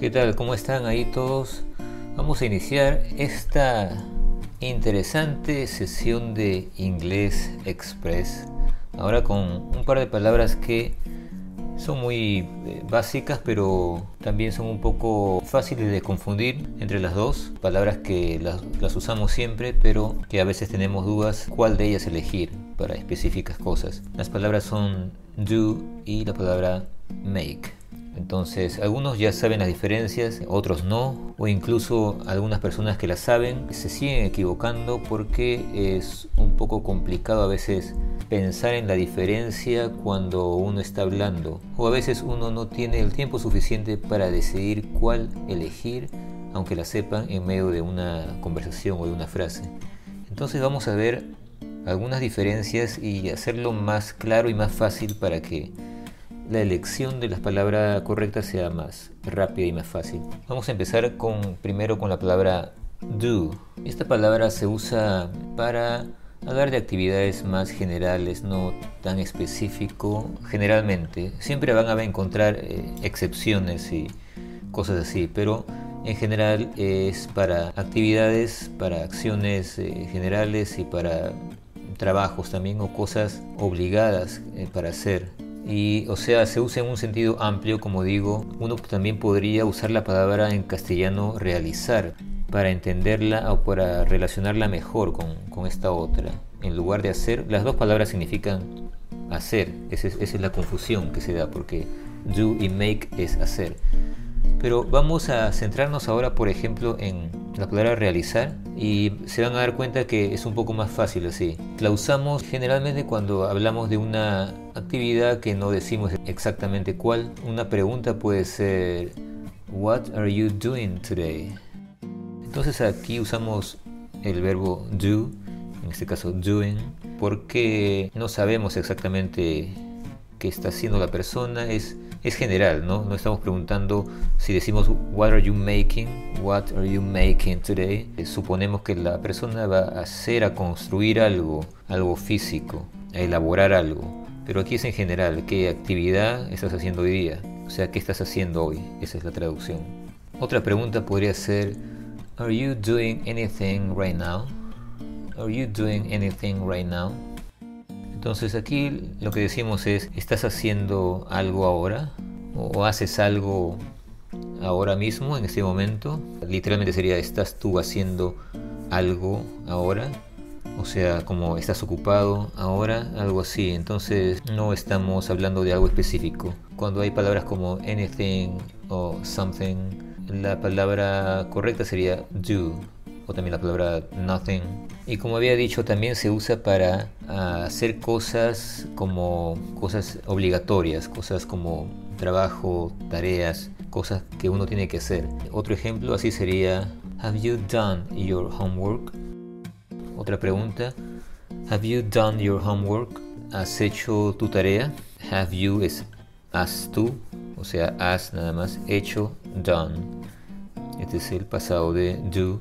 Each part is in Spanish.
¿Qué tal? ¿Cómo están ahí todos? Vamos a iniciar esta interesante sesión de Inglés Express. Ahora con un par de palabras que son muy eh, básicas, pero también son un poco fáciles de confundir entre las dos. Palabras que las, las, usamos siempre, pero que a veces tenemos dudas cuál de ellas elegir para específicas cosas. Las palabras son do y la palabra make. Entonces, algunos ya saben las diferencias, otros no, o incluso algunas personas que las saben se siguen equivocando porque es un poco complicado a veces pensar en la diferencia cuando uno está hablando, o a veces uno no tiene el tiempo suficiente para decidir cuál elegir, aunque la sepan en medio de una conversación o de una frase. Entonces vamos a ver algunas diferencias y hacerlo más claro y más fácil para que la elección de las palabras correctas sea más rápida y más fácil. Vamos a empezar con primero con la palabra do. Esta palabra se usa para hablar de actividades más generales, no tan específico. Generalmente, siempre van a encontrar eh, excepciones y cosas así, pero en general es para actividades, para acciones eh, generales y para trabajos también o cosas obligadas eh, para hacer y o sea se usa en un sentido amplio como digo uno también podría usar la palabra en castellano realizar para entenderla o para relacionarla mejor con, con esta otra. En lugar de hacer las dos palabras significan hacer. Esa es, esa es la confusión que se da porque do y make es hacer. Pero vamos a centrarnos ahora por ejemplo en la palabra realizar y se van a dar cuenta que es un poco más fácil así. La usamos generalmente cuando hablamos de una actividad que no decimos exactamente cuál. Una pregunta puede ser What are you doing today? Entonces aquí usamos el verbo do, en este caso doing, porque no sabemos exactamente qué está haciendo la persona, es es general, ¿no? No estamos preguntando si decimos what are you making, what are you making today. Eh, suponemos que la persona va a hacer, a construir algo, algo físico, a elaborar algo. Pero aquí es en general, ¿qué actividad estás haciendo hoy día? O sea, ¿qué estás haciendo hoy? Esa es la traducción. Otra pregunta podría ser, Are you doing anything right now? Are you doing anything right now? Entonces aquí lo que decimos es, ¿estás haciendo algo ahora? ¿O haces algo ahora mismo, en este momento? Literalmente sería, ¿estás tú haciendo algo ahora? O sea, como estás ocupado ahora, algo así. Entonces no estamos hablando de algo específico. Cuando hay palabras como anything o something, la palabra correcta sería do o también la palabra nothing. Y como había dicho, también se usa para ah, hacer cosas como cosas obligatorias, cosas como trabajo, tareas, cosas que uno tiene que hacer. Otro ejemplo así sería, Have you done your homework? Otra pregunta, Have you done your homework? ¿Has hecho tu tarea? Have you es has tú, o sea, has nada más hecho, done. Este es el pasado de do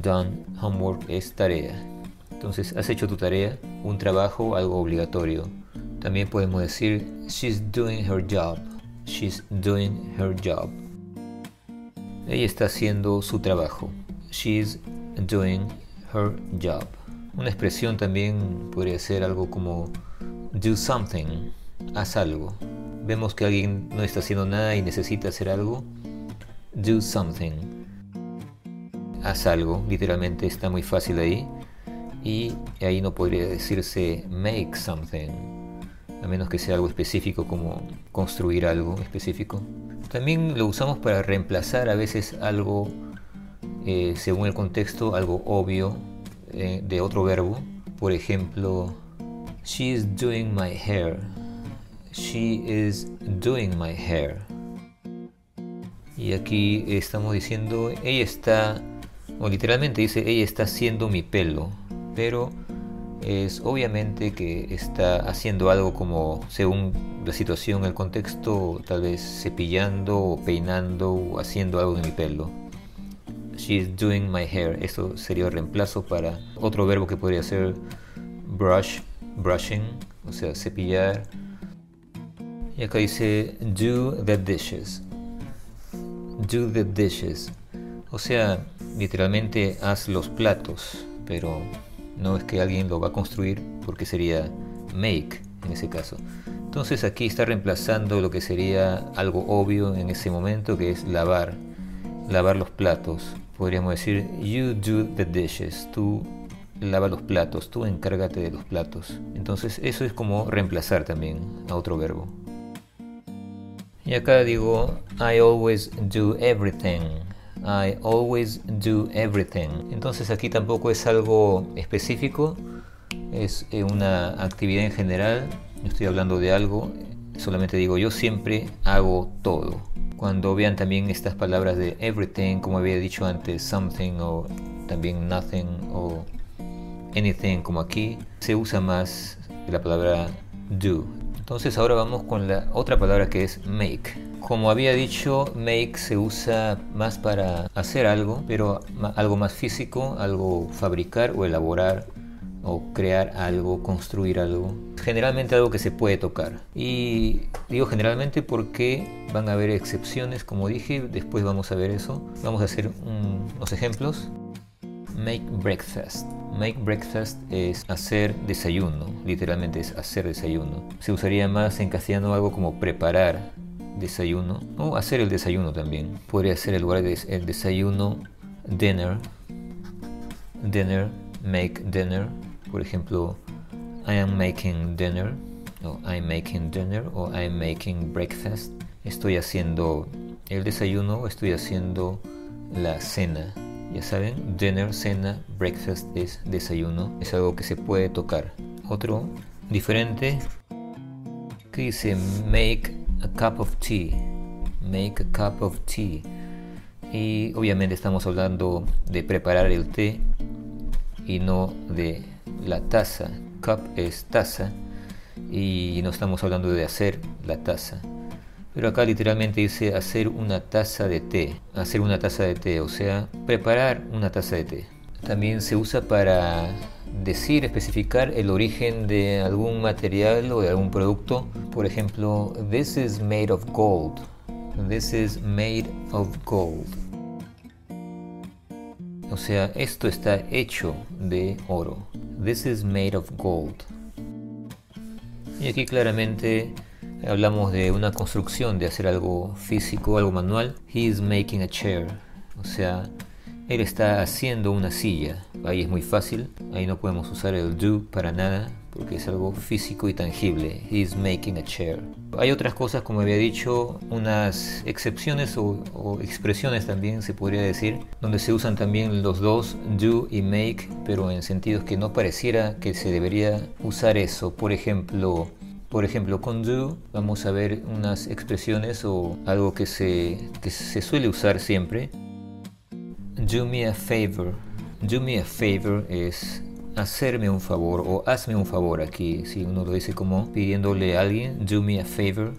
done, homework es tarea. Entonces, has hecho tu tarea, un trabajo, algo obligatorio. También podemos decir, she's doing her job. She's doing her job. Ella está haciendo su trabajo. She's doing her job. Una expresión también podría ser algo como do something. Haz algo. Vemos que alguien no está haciendo nada y necesita hacer algo. Do something haz algo, literalmente está muy fácil ahí. Y ahí no podría decirse make something, a menos que sea algo específico como construir algo específico. También lo usamos para reemplazar a veces algo, eh, según el contexto, algo obvio eh, de otro verbo. Por ejemplo, she is doing my hair. She is doing my hair. Y aquí estamos diciendo, ella está o literalmente dice, ella está haciendo mi pelo, pero es obviamente que está haciendo algo como, según la situación, el contexto, tal vez cepillando o peinando o haciendo algo de mi pelo. She's doing my hair. Esto sería el reemplazo para otro verbo que podría ser brush, brushing, o sea, cepillar. Y acá dice do the dishes. do the dishes. O sea, literalmente haz los platos, pero no es que alguien lo va a construir porque sería make en ese caso. Entonces aquí está reemplazando lo que sería algo obvio en ese momento que es lavar, lavar los platos. Podríamos decir you do the dishes, tú lava los platos, tú encárgate de los platos. Entonces eso es como reemplazar también a otro verbo. Y acá digo I always do everything. I always do everything. Entonces aquí tampoco es algo específico, es eh, una actividad en general. No estoy hablando de algo, solamente digo yo siempre hago todo. Cuando vean también estas palabras de everything, como había dicho antes, something o también nothing o anything como aquí, se usa más la palabra do. Entonces ahora vamos con la otra palabra que es make. Como había dicho, make se usa más para hacer algo, pero algo más físico, algo fabricar o elaborar o crear algo, construir algo. Generalmente algo que se puede tocar. Y digo generalmente porque van a haber excepciones, como dije, después vamos a ver eso. Vamos a hacer unos ejemplos. Make breakfast. Make breakfast es hacer desayuno, literalmente es hacer desayuno. Se usaría más en castellano algo como preparar desayuno o hacer el desayuno también. Podría ser el lugar de el desayuno, dinner, dinner, make dinner. Por ejemplo, I am making dinner o I'm making dinner o I'm making breakfast. Estoy haciendo el desayuno o estoy haciendo la cena. Ya saben, dinner, cena, breakfast es desayuno, es algo que se puede tocar. Otro diferente que dice make a cup of tea. Make a cup of tea. Y obviamente estamos hablando de preparar el té y no de la taza. Cup es taza y no estamos hablando de hacer la taza. Pero acá literalmente dice hacer una taza de té, hacer una taza de té, o sea, preparar una taza de té. También se usa para decir, especificar el origen de algún material o de algún producto. Por ejemplo, this is made of gold. This is made of gold. O sea, esto está hecho de oro. This is made of gold. Y aquí claramente hablamos de una construcción, de hacer algo físico, algo manual. He is making a chair. O sea, él está haciendo una silla. Ahí es muy fácil. Ahí no podemos usar el do para nada porque es algo físico y tangible. He is making a chair. Hay otras cosas, como había dicho, unas excepciones o, o, expresiones también se podría decir, donde se usan también los dos, do y make, pero en sentidos que no pareciera que se debería usar eso. Por ejemplo, por ejemplo, con do vamos a ver unas expresiones o algo que se, que se suele usar siempre. Do me a favor. Do me a favor es hacerme un favor o hazme un favor aquí. Si uno lo dice como pidiéndole a alguien, do me a favor,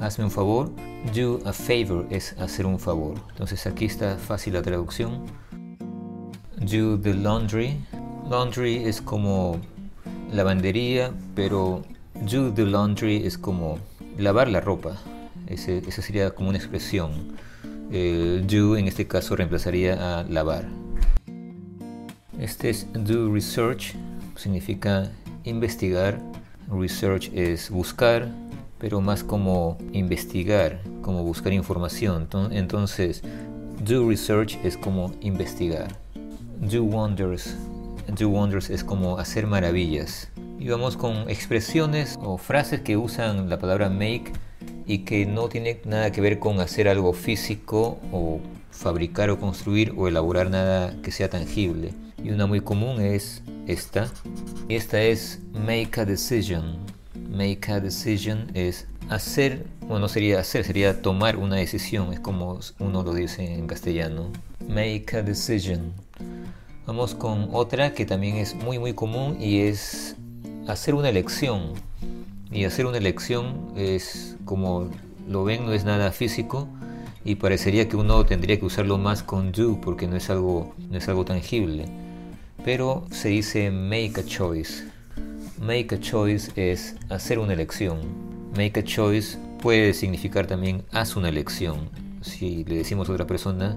hazme un favor. Do a favor es hacer un favor. Entonces aquí está fácil la traducción. Do the laundry. Laundry es como lavandería, pero Do the laundry es como lavar la ropa. Esa sería como una expresión. El do en este caso reemplazaría a lavar. Este es do research, significa investigar. Research es buscar, pero más como investigar, como buscar información. Entonces, do research es como investigar. Do wonders. Do wonders es como hacer maravillas. Y vamos con expresiones o frases que usan la palabra make y que no tiene nada que ver con hacer algo físico o fabricar o construir o elaborar nada que sea tangible. Y una muy común es esta. Esta es make a decision. Make a decision es hacer, bueno, no sería hacer, sería tomar una decisión, es como uno lo dice en castellano. Make a decision. Vamos con otra que también es muy muy común y es hacer una elección. Y hacer una elección es, como lo ven, no es nada físico y parecería que uno tendría que usarlo más con do porque no es algo, no es algo tangible. Pero se dice make a choice. Make a choice es hacer una elección. Make a choice puede significar también haz una elección. si le decimos a otra persona,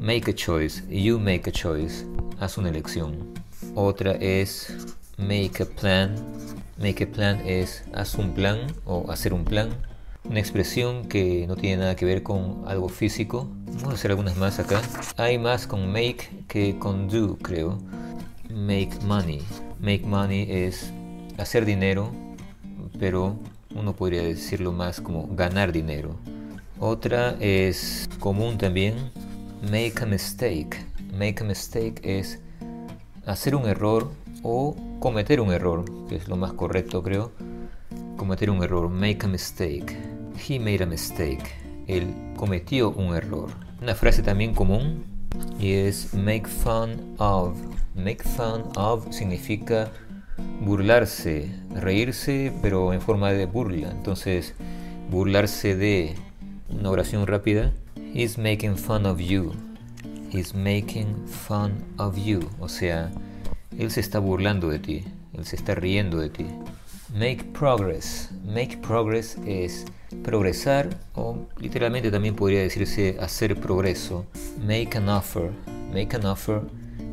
make a choice, you make a choice, haz una elección. Otra es make a plan. Make a plan es haz un plan o hacer un plan. Una expresión que no tiene nada que ver con algo físico. Vamos a hacer algunas más acá. Hay más con make que con do, creo. Make money. Make money es hacer dinero, pero uno podría decirlo más como ganar dinero. Otra es común también, make a mistake. Make a mistake es hacer un error o cometer un error, que es lo más correcto creo. Cometer un error, make a mistake. He made a mistake. Él cometió un error. Una frase también común y es make fun of. Make fun of significa burlarse, reírse, pero en forma de burla. Entonces, burlarse de una oración rápida. He's making fun of you. He's making fun of you. O sea, él se está burlando de ti. Él se está riendo de ti. Make progress. Make progress es progresar o literalmente también podría decirse hacer progreso. Make an offer. Make an offer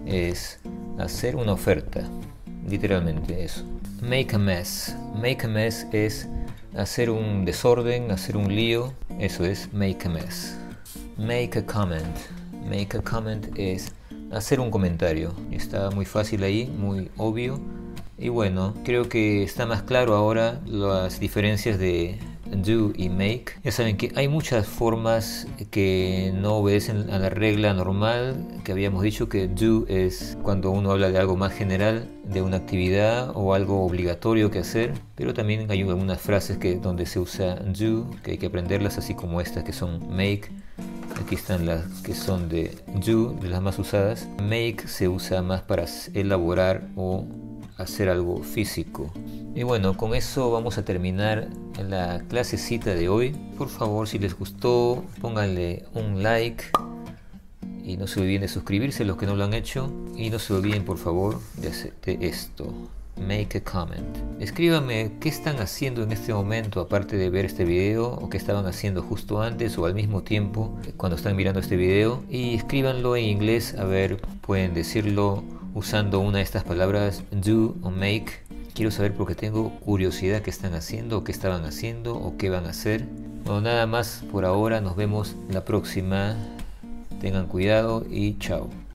es hacer una oferta literalmente eso. Make a mess. Make a mess es hacer un desorden, hacer un lío, eso es make a mess. Make a comment. Make a comment es hacer un comentario. Está muy fácil ahí, muy obvio. Y bueno, creo que está más claro ahora las diferencias de do y make. Ya saben que hay muchas formas que no obedecen a la regla normal que habíamos dicho que do es cuando uno habla de algo más general, de una actividad o algo obligatorio que hacer, pero también hay algunas frases que donde se usa do, que hay que aprenderlas así como estas que son make. Aquí están las que son de do, de las más usadas. Make se usa más para elaborar o hacer algo físico. Y bueno, con eso vamos a terminar la clasecita de hoy. Por favor, si les gustó, pónganle un like. Y no se olviden de suscribirse los que no lo han hecho. Y no se olviden, por favor, de, hacer, esto. Make a comment. Escríbanme qué están haciendo en este momento aparte de ver este video o qué estaban haciendo justo antes o al mismo tiempo cuando están mirando este video y escríbanlo en inglés a ver pueden decirlo usando una de estas palabras do o make Quiero saber porque tengo curiosidad qué están haciendo, qué estaban haciendo o qué van a hacer. Bueno, nada más por ahora. Nos vemos la próxima. Tengan cuidado y chao.